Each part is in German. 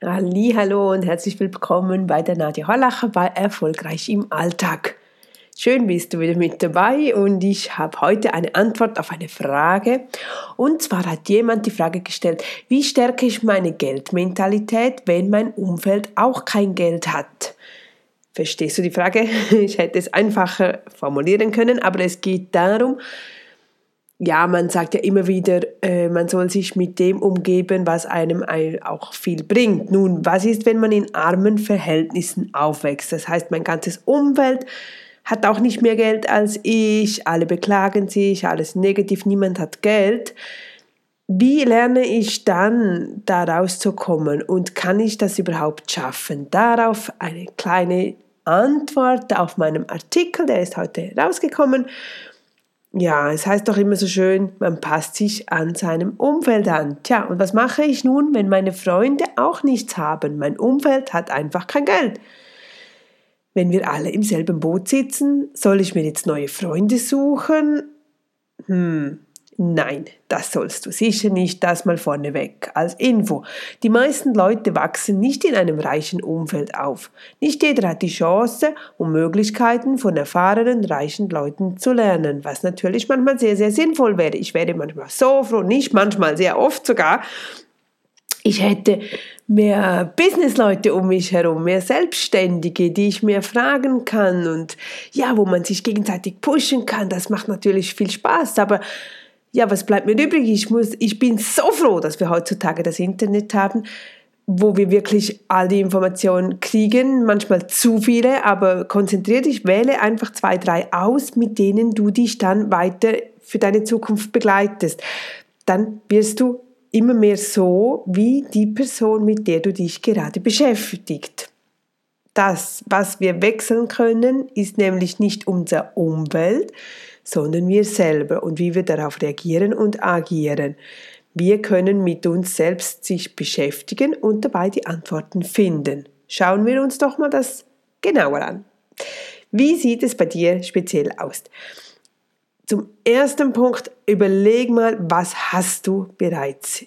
Hallo und herzlich willkommen bei der Nadja Hollacher bei Erfolgreich im Alltag. Schön bist du wieder mit dabei und ich habe heute eine Antwort auf eine Frage. Und zwar hat jemand die Frage gestellt, wie stärke ich meine Geldmentalität, wenn mein Umfeld auch kein Geld hat? Verstehst du die Frage? Ich hätte es einfacher formulieren können, aber es geht darum, ja, man sagt ja immer wieder, äh, man soll sich mit dem umgeben, was einem auch viel bringt. Nun, was ist, wenn man in armen Verhältnissen aufwächst? Das heißt, mein ganzes Umfeld hat auch nicht mehr Geld als ich, alle beklagen sich, alles negativ, niemand hat Geld. Wie lerne ich dann da rauszukommen und kann ich das überhaupt schaffen? Darauf eine kleine Antwort auf meinem Artikel, der ist heute rausgekommen ja, es heißt doch immer so schön, man passt sich an seinem Umfeld an. Tja, und was mache ich nun, wenn meine Freunde auch nichts haben? Mein Umfeld hat einfach kein Geld. Wenn wir alle im selben Boot sitzen, soll ich mir jetzt neue Freunde suchen? Hm, Nein, das sollst du sicher nicht, das mal vorneweg als Info. Die meisten Leute wachsen nicht in einem reichen Umfeld auf. Nicht jeder hat die Chance und Möglichkeiten von erfahrenen, reichen Leuten zu lernen, was natürlich manchmal sehr, sehr sinnvoll wäre. Ich wäre manchmal so froh, nicht manchmal, sehr oft sogar, ich hätte mehr Businessleute um mich herum, mehr Selbstständige, die ich mehr fragen kann und ja, wo man sich gegenseitig pushen kann. Das macht natürlich viel Spaß, aber ja, was bleibt mir übrig? Ich, muss, ich bin so froh, dass wir heutzutage das Internet haben, wo wir wirklich all die Informationen kriegen, manchmal zu viele, aber konzentrier dich, wähle einfach zwei, drei aus, mit denen du dich dann weiter für deine Zukunft begleitest. Dann wirst du immer mehr so wie die Person, mit der du dich gerade beschäftigt. Das, was wir wechseln können, ist nämlich nicht unsere Umwelt, sondern wir selber und wie wir darauf reagieren und agieren. Wir können mit uns selbst sich beschäftigen und dabei die Antworten finden. Schauen wir uns doch mal das genauer an. Wie sieht es bei dir speziell aus? Zum ersten Punkt, überleg mal, was hast du bereits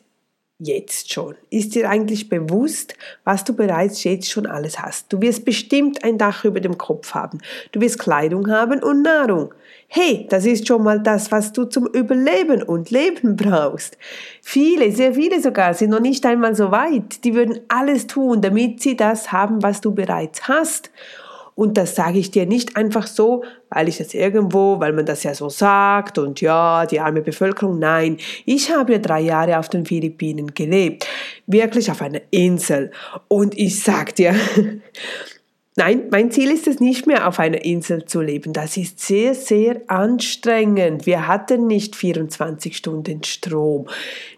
jetzt schon? Ist dir eigentlich bewusst, was du bereits jetzt schon alles hast? Du wirst bestimmt ein Dach über dem Kopf haben. Du wirst Kleidung haben und Nahrung. Hey, das ist schon mal das, was du zum Überleben und Leben brauchst. Viele, sehr viele sogar, sind noch nicht einmal so weit. Die würden alles tun, damit sie das haben, was du bereits hast. Und das sage ich dir nicht einfach so, weil ich das irgendwo, weil man das ja so sagt und ja, die arme Bevölkerung. Nein, ich habe ja drei Jahre auf den Philippinen gelebt. Wirklich auf einer Insel. Und ich sag dir, Nein, mein Ziel ist es nicht mehr, auf einer Insel zu leben. Das ist sehr, sehr anstrengend. Wir hatten nicht 24 Stunden Strom.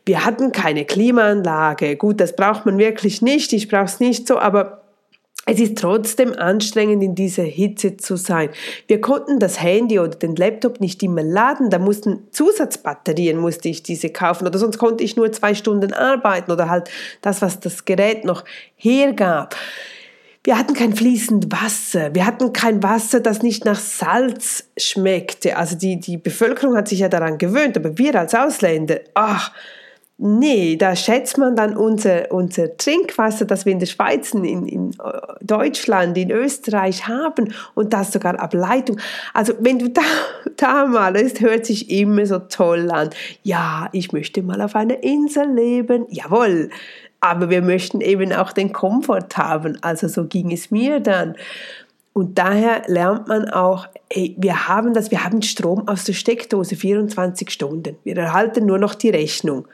Wir hatten keine Klimaanlage. Gut, das braucht man wirklich nicht. Ich brauche es nicht so, aber es ist trotzdem anstrengend, in dieser Hitze zu sein. Wir konnten das Handy oder den Laptop nicht immer laden. Da mussten Zusatzbatterien musste ich diese kaufen oder sonst konnte ich nur zwei Stunden arbeiten oder halt das, was das Gerät noch hergab. Wir hatten kein fließend Wasser. Wir hatten kein Wasser, das nicht nach Salz schmeckte. Also die, die Bevölkerung hat sich ja daran gewöhnt, aber wir als Ausländer, ach, Nee, da schätzt man dann unser, unser Trinkwasser, das wir in der Schweiz, in, in Deutschland, in Österreich haben und das sogar Ableitung. Also wenn du da, da mal, es hört sich immer so toll an. Ja, ich möchte mal auf einer Insel leben. Jawohl. Aber wir möchten eben auch den Komfort haben. Also so ging es mir dann. Und daher lernt man auch, ey, wir haben das, wir haben Strom aus der Steckdose 24 Stunden. Wir erhalten nur noch die Rechnung.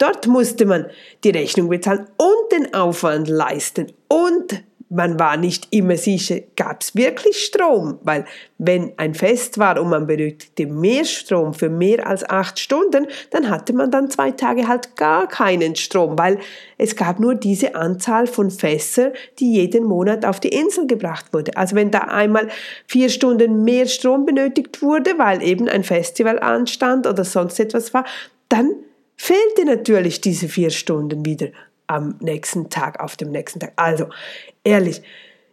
Dort musste man die Rechnung bezahlen und den Aufwand leisten und man war nicht immer sicher, gab es wirklich Strom, weil wenn ein Fest war und man benötigte mehr Strom für mehr als acht Stunden, dann hatte man dann zwei Tage halt gar keinen Strom, weil es gab nur diese Anzahl von Fässern, die jeden Monat auf die Insel gebracht wurde. Also wenn da einmal vier Stunden mehr Strom benötigt wurde, weil eben ein Festival anstand oder sonst etwas war, dann fehlte natürlich diese vier Stunden wieder am nächsten Tag, auf dem nächsten Tag. Also, ehrlich,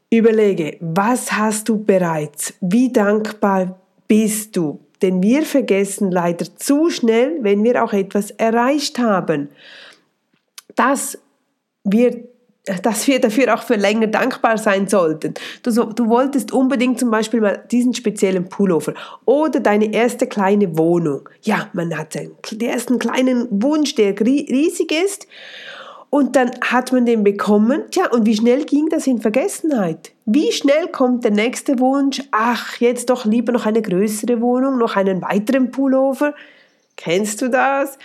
überlege, was hast du bereits? Wie dankbar bist du? Denn wir vergessen leider zu schnell, wenn wir auch etwas erreicht haben. Dass wir dass wir dafür auch für länger dankbar sein sollten. Du, du wolltest unbedingt zum Beispiel mal diesen speziellen Pullover oder deine erste kleine Wohnung. Ja, man hat den ersten kleinen Wunsch, der riesig ist. Und dann hat man den bekommen. Tja, und wie schnell ging das in Vergessenheit? Wie schnell kommt der nächste Wunsch? Ach, jetzt doch lieber noch eine größere Wohnung, noch einen weiteren Pullover. Kennst du das?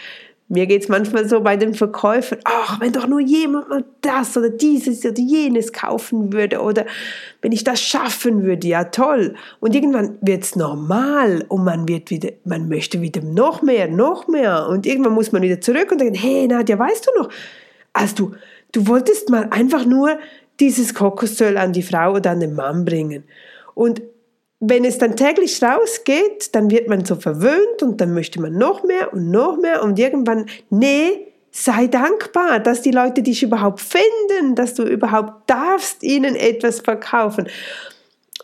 Mir geht es manchmal so bei den Verkäufern, ach, wenn doch nur jemand mal das oder dieses oder jenes kaufen würde oder wenn ich das schaffen würde, ja toll. Und irgendwann wird es normal und man wird wieder, man möchte wieder noch mehr, noch mehr und irgendwann muss man wieder zurück und denken, hey Nadja, weißt du noch, als du, du wolltest mal einfach nur dieses Kokosöl an die Frau oder an den Mann bringen und wenn es dann täglich rausgeht, dann wird man so verwöhnt und dann möchte man noch mehr und noch mehr und irgendwann, nee, sei dankbar, dass die Leute dich überhaupt finden, dass du überhaupt darfst ihnen etwas verkaufen.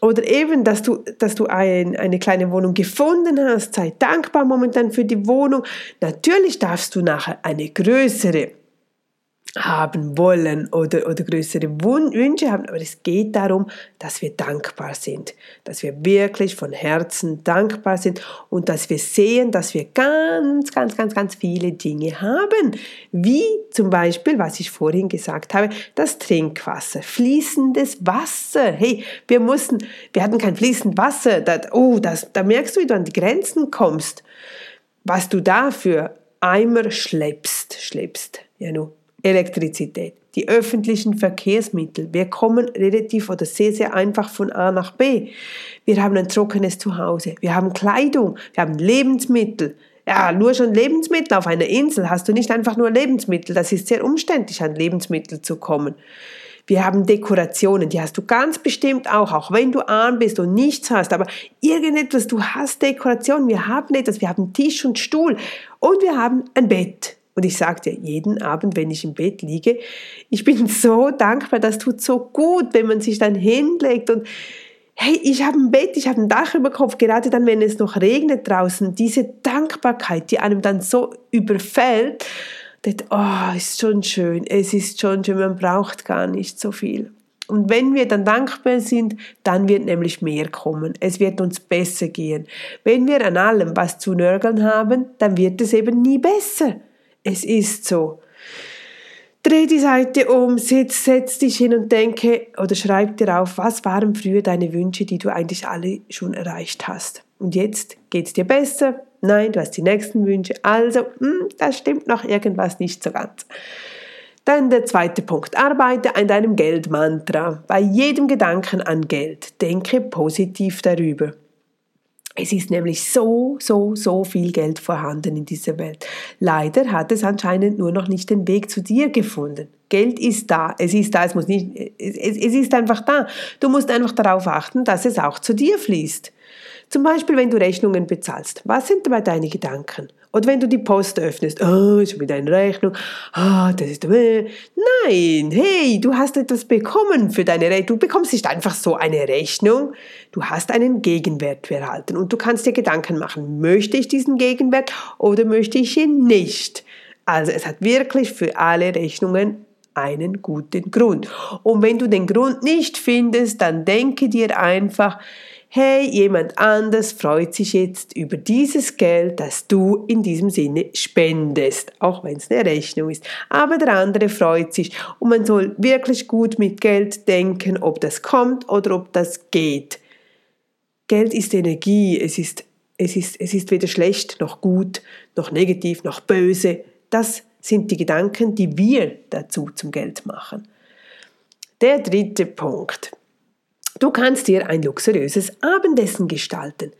Oder eben, dass du, dass du ein, eine kleine Wohnung gefunden hast, sei dankbar momentan für die Wohnung. Natürlich darfst du nachher eine größere haben wollen oder, oder größere Wünsche haben, aber es geht darum, dass wir dankbar sind, dass wir wirklich von Herzen dankbar sind und dass wir sehen, dass wir ganz, ganz, ganz, ganz viele Dinge haben, wie zum Beispiel, was ich vorhin gesagt habe, das Trinkwasser, fließendes Wasser. Hey, wir mussten, wir hatten kein fließendes Wasser, das, oh, das, da merkst du, wie du an die Grenzen kommst, was du da für Eimer schleppst, schleppst, ja, nur Elektrizität, die öffentlichen Verkehrsmittel. Wir kommen relativ oder sehr, sehr einfach von A nach B. Wir haben ein trockenes Zuhause, wir haben Kleidung, wir haben Lebensmittel. Ja, nur schon Lebensmittel auf einer Insel hast du nicht einfach nur Lebensmittel. Das ist sehr umständlich, an Lebensmittel zu kommen. Wir haben Dekorationen, die hast du ganz bestimmt auch, auch wenn du arm bist und nichts hast, aber irgendetwas, du hast Dekorationen, wir haben etwas, wir haben Tisch und Stuhl und wir haben ein Bett. Und ich sage dir jeden Abend, wenn ich im Bett liege, ich bin so dankbar, das tut so gut, wenn man sich dann hinlegt und hey, ich habe ein Bett, ich habe ein Dach über Kopf, gerade dann, wenn es noch regnet draußen, diese Dankbarkeit, die einem dann so überfällt, das, oh, ist schon schön, es ist schon schön, man braucht gar nicht so viel. Und wenn wir dann dankbar sind, dann wird nämlich mehr kommen. Es wird uns besser gehen. Wenn wir an allem was zu nörgeln haben, dann wird es eben nie besser. Es ist so. Dreh die Seite um, setz, setz dich hin und denke oder schreib dir auf, was waren früher deine Wünsche, die du eigentlich alle schon erreicht hast. Und jetzt geht es dir besser? Nein, du hast die nächsten Wünsche. Also, hm, da stimmt noch irgendwas nicht so ganz. Dann der zweite Punkt. Arbeite an deinem Geldmantra. Bei jedem Gedanken an Geld denke positiv darüber. Es ist nämlich so, so, so viel Geld vorhanden in dieser Welt. Leider hat es anscheinend nur noch nicht den Weg zu dir gefunden. Geld ist da, es ist da, es muss nicht, es, es ist einfach da. Du musst einfach darauf achten, dass es auch zu dir fließt. Zum Beispiel, wenn du Rechnungen bezahlst. Was sind dabei deine Gedanken? Oder wenn du die Post öffnest, oh, schon wieder eine Rechnung, ah, oh, das ist, äh. nein, hey, du hast etwas bekommen für deine Rechnung. Du bekommst nicht einfach so eine Rechnung, du hast einen Gegenwert erhalten und du kannst dir Gedanken machen, möchte ich diesen Gegenwert oder möchte ich ihn nicht? Also es hat wirklich für alle Rechnungen einen guten Grund. Und wenn du den Grund nicht findest, dann denke dir einfach, hey, jemand anders freut sich jetzt über dieses Geld, das du in diesem Sinne spendest, auch wenn es eine Rechnung ist. Aber der andere freut sich und man soll wirklich gut mit Geld denken, ob das kommt oder ob das geht. Geld ist Energie, es ist, es ist, es ist weder schlecht noch gut, noch negativ, noch böse. Das sind die Gedanken, die wir dazu zum Geld machen. Der dritte Punkt. Du kannst dir ein luxuriöses Abendessen gestalten.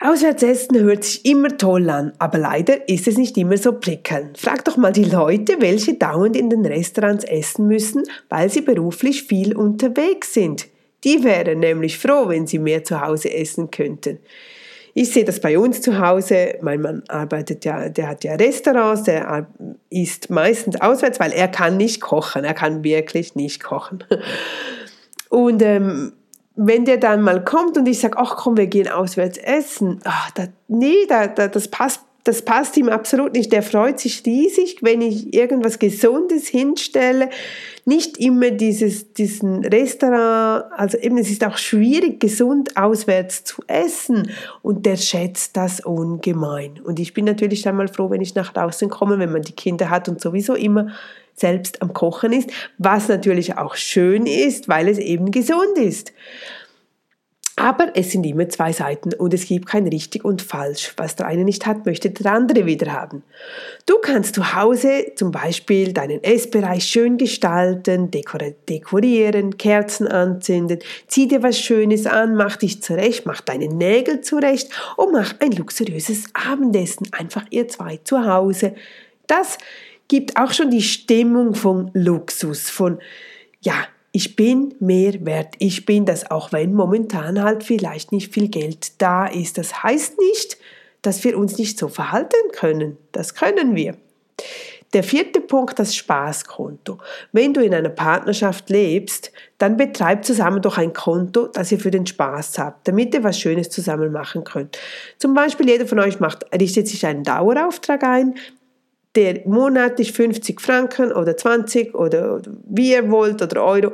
Auswärtsessen hört sich immer toll an, aber leider ist es nicht immer so prickelnd. Frag doch mal die Leute, welche dauernd in den Restaurants essen müssen, weil sie beruflich viel unterwegs sind. Die wären nämlich froh, wenn sie mehr zu Hause essen könnten. Ich sehe das bei uns zu Hause. Mein Mann arbeitet ja, der hat ja Restaurants, der isst meistens auswärts, weil er kann nicht kochen. Er kann wirklich nicht kochen. Und ähm, wenn der dann mal kommt und ich sage, ach komm, wir gehen auswärts essen, ach, da, nee, da, da, das passt das passt ihm absolut nicht. Der freut sich riesig, wenn ich irgendwas Gesundes hinstelle. Nicht immer dieses, diesen Restaurant, also eben es ist auch schwierig, gesund auswärts zu essen. Und der schätzt das ungemein. Und ich bin natürlich dann mal froh, wenn ich nach draußen komme, wenn man die Kinder hat und sowieso immer selbst am Kochen ist, was natürlich auch schön ist, weil es eben gesund ist. Aber es sind immer zwei Seiten und es gibt kein richtig und falsch. Was der eine nicht hat, möchte der andere wieder haben. Du kannst zu Hause zum Beispiel deinen Essbereich schön gestalten, dekorieren, Kerzen anzünden, zieh dir was Schönes an, mach dich zurecht, mach deine Nägel zurecht und mach ein luxuriöses Abendessen. Einfach ihr zwei zu Hause. Das gibt auch schon die Stimmung von Luxus, von ja, ich bin mehr wert. Ich bin das, auch wenn momentan halt vielleicht nicht viel Geld da ist. Das heißt nicht, dass wir uns nicht so verhalten können. Das können wir. Der vierte Punkt, das Spaßkonto. Wenn du in einer Partnerschaft lebst, dann betreibt zusammen doch ein Konto, das ihr für den Spaß habt, damit ihr was Schönes zusammen machen könnt. Zum Beispiel jeder von euch macht, richtet sich einen Dauerauftrag ein, der monatlich 50 Franken oder 20 oder, wie ihr wollt oder Euro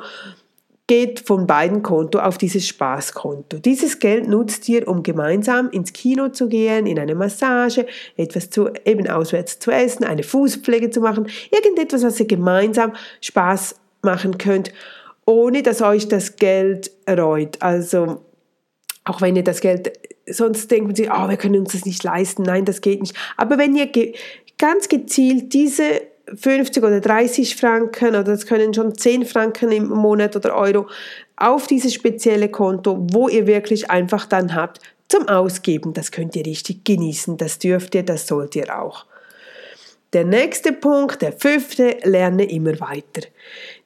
geht von beiden Konto auf dieses Spaßkonto. Dieses Geld nutzt ihr, um gemeinsam ins Kino zu gehen, in eine Massage, etwas zu, eben auswärts zu essen, eine Fußpflege zu machen, irgendetwas, was ihr gemeinsam Spaß machen könnt, ohne dass euch das Geld reut. Also auch wenn ihr das Geld, sonst denken sie, oh, wir können uns das nicht leisten, nein, das geht nicht. Aber wenn ihr ganz gezielt diese 50 oder 30 Franken oder das können schon 10 Franken im Monat oder Euro auf dieses spezielle Konto, wo ihr wirklich einfach dann habt zum Ausgeben. Das könnt ihr richtig genießen, das dürft ihr, das sollt ihr auch. Der nächste Punkt, der fünfte, lerne immer weiter.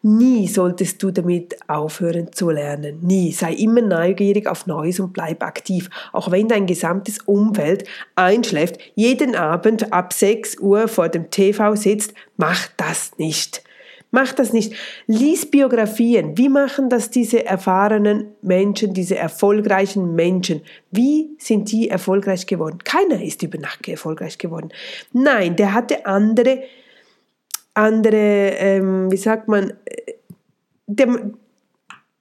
Nie solltest du damit aufhören zu lernen. Nie. Sei immer neugierig auf Neues und bleib aktiv. Auch wenn dein gesamtes Umfeld einschläft, jeden Abend ab 6 Uhr vor dem TV sitzt, mach das nicht. Mach das nicht. Lies Biografien. Wie machen das diese erfahrenen Menschen, diese erfolgreichen Menschen? Wie sind die erfolgreich geworden? Keiner ist über Nacht erfolgreich geworden. Nein, der hatte andere, andere, ähm, wie sagt man, äh, der,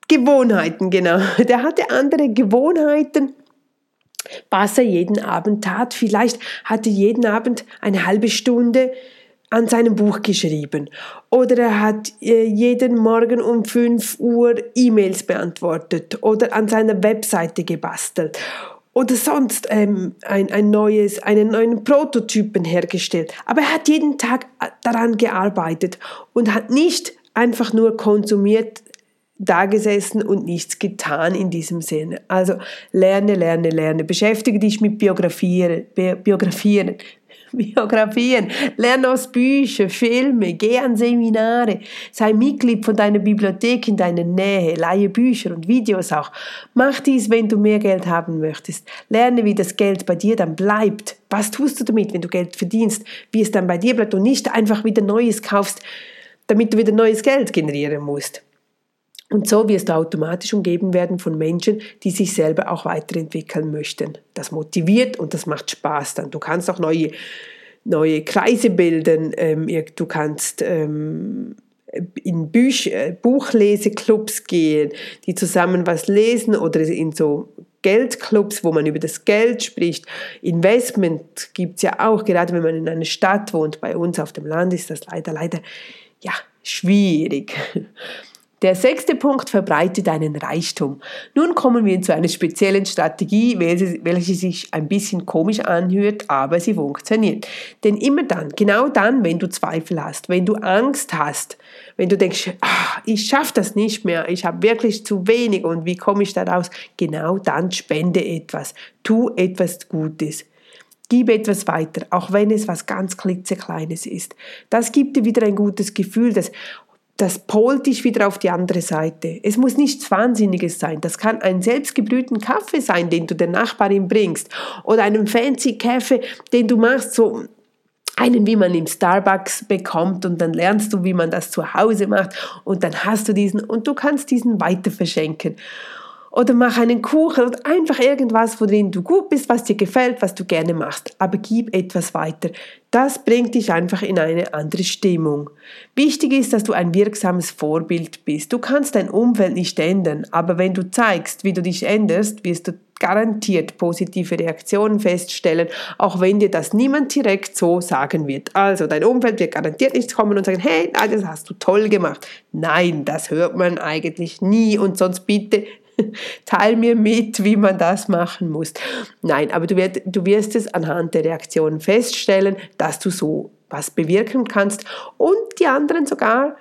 Gewohnheiten, genau. Der hatte andere Gewohnheiten was er jeden Abend tat. Vielleicht hatte jeden Abend eine halbe Stunde an seinem Buch geschrieben oder er hat äh, jeden Morgen um 5 Uhr E-Mails beantwortet oder an seiner Webseite gebastelt oder sonst ähm, ein, ein neues, einen neuen Prototypen hergestellt. Aber er hat jeden Tag äh, daran gearbeitet und hat nicht einfach nur konsumiert, da gesessen und nichts getan in diesem Sinne. Also lerne, lerne, lerne. Beschäftige dich mit Biografieren, Biografieren, Biografien, lern aus Büchern, Filme, geh an Seminare, sei Mitglied von deiner Bibliothek in deiner Nähe, leihe Bücher und Videos auch. Mach dies, wenn du mehr Geld haben möchtest. Lerne, wie das Geld bei dir dann bleibt. Was tust du damit, wenn du Geld verdienst? Wie es dann bei dir bleibt und nicht einfach wieder Neues kaufst, damit du wieder neues Geld generieren musst. Und so wirst du automatisch umgeben werden von Menschen, die sich selber auch weiterentwickeln möchten. Das motiviert und das macht Spaß dann. Du kannst auch neue, neue Kreise bilden. Ähm, du kannst ähm, in Büch, äh, Buchleseclubs gehen, die zusammen was lesen oder in so Geldclubs, wo man über das Geld spricht. Investment gibt es ja auch, gerade wenn man in einer Stadt wohnt. Bei uns auf dem Land ist das leider, leider, ja, schwierig. Der sechste Punkt, verbreite deinen Reichtum. Nun kommen wir zu einer speziellen Strategie, welche sich ein bisschen komisch anhört, aber sie funktioniert. Denn immer dann, genau dann, wenn du Zweifel hast, wenn du Angst hast, wenn du denkst, ach, ich schaffe das nicht mehr, ich habe wirklich zu wenig und wie komme ich da raus, genau dann spende etwas, tu etwas Gutes. Gib etwas weiter, auch wenn es was ganz klitzekleines ist. Das gibt dir wieder ein gutes Gefühl, dass das polt dich wieder auf die andere Seite. Es muss nichts Wahnsinniges sein. Das kann ein selbstgebrühten Kaffee sein, den du der Nachbarin bringst. Oder einen fancy Kaffee, den du machst, so einen, wie man im Starbucks bekommt und dann lernst du, wie man das zu Hause macht und dann hast du diesen und du kannst diesen weiter verschenken. Oder mach einen Kuchen oder einfach irgendwas, worin du gut bist, was dir gefällt, was du gerne machst. Aber gib etwas weiter. Das bringt dich einfach in eine andere Stimmung. Wichtig ist, dass du ein wirksames Vorbild bist. Du kannst dein Umfeld nicht ändern, aber wenn du zeigst, wie du dich änderst, wirst du garantiert positive Reaktionen feststellen, auch wenn dir das niemand direkt so sagen wird. Also dein Umfeld wird garantiert nicht kommen und sagen, hey, das hast du toll gemacht. Nein, das hört man eigentlich nie und sonst bitte teil mir mit, wie man das machen muss. Nein, aber du, wirst, du wirst es anhand der Reaktionen feststellen, dass du so was bewirken kannst und die anderen sogar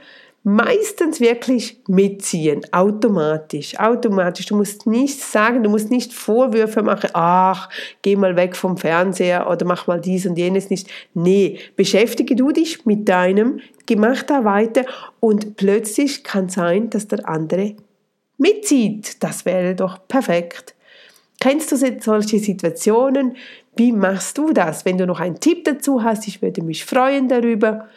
meistens wirklich mitziehen, automatisch, automatisch. Du musst nichts sagen, du musst nicht Vorwürfe machen, ach, geh mal weg vom Fernseher oder mach mal dies und jenes nicht. Nee, beschäftige du dich mit deinem, mach da weiter und plötzlich kann sein, dass der andere mitzieht. Das wäre doch perfekt. Kennst du solche Situationen? Wie machst du das? Wenn du noch einen Tipp dazu hast, ich würde mich freuen darüber.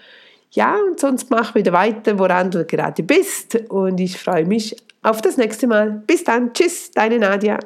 Ja, und sonst mach wieder weiter, woran du gerade bist. Und ich freue mich auf das nächste Mal. Bis dann. Tschüss, deine Nadja.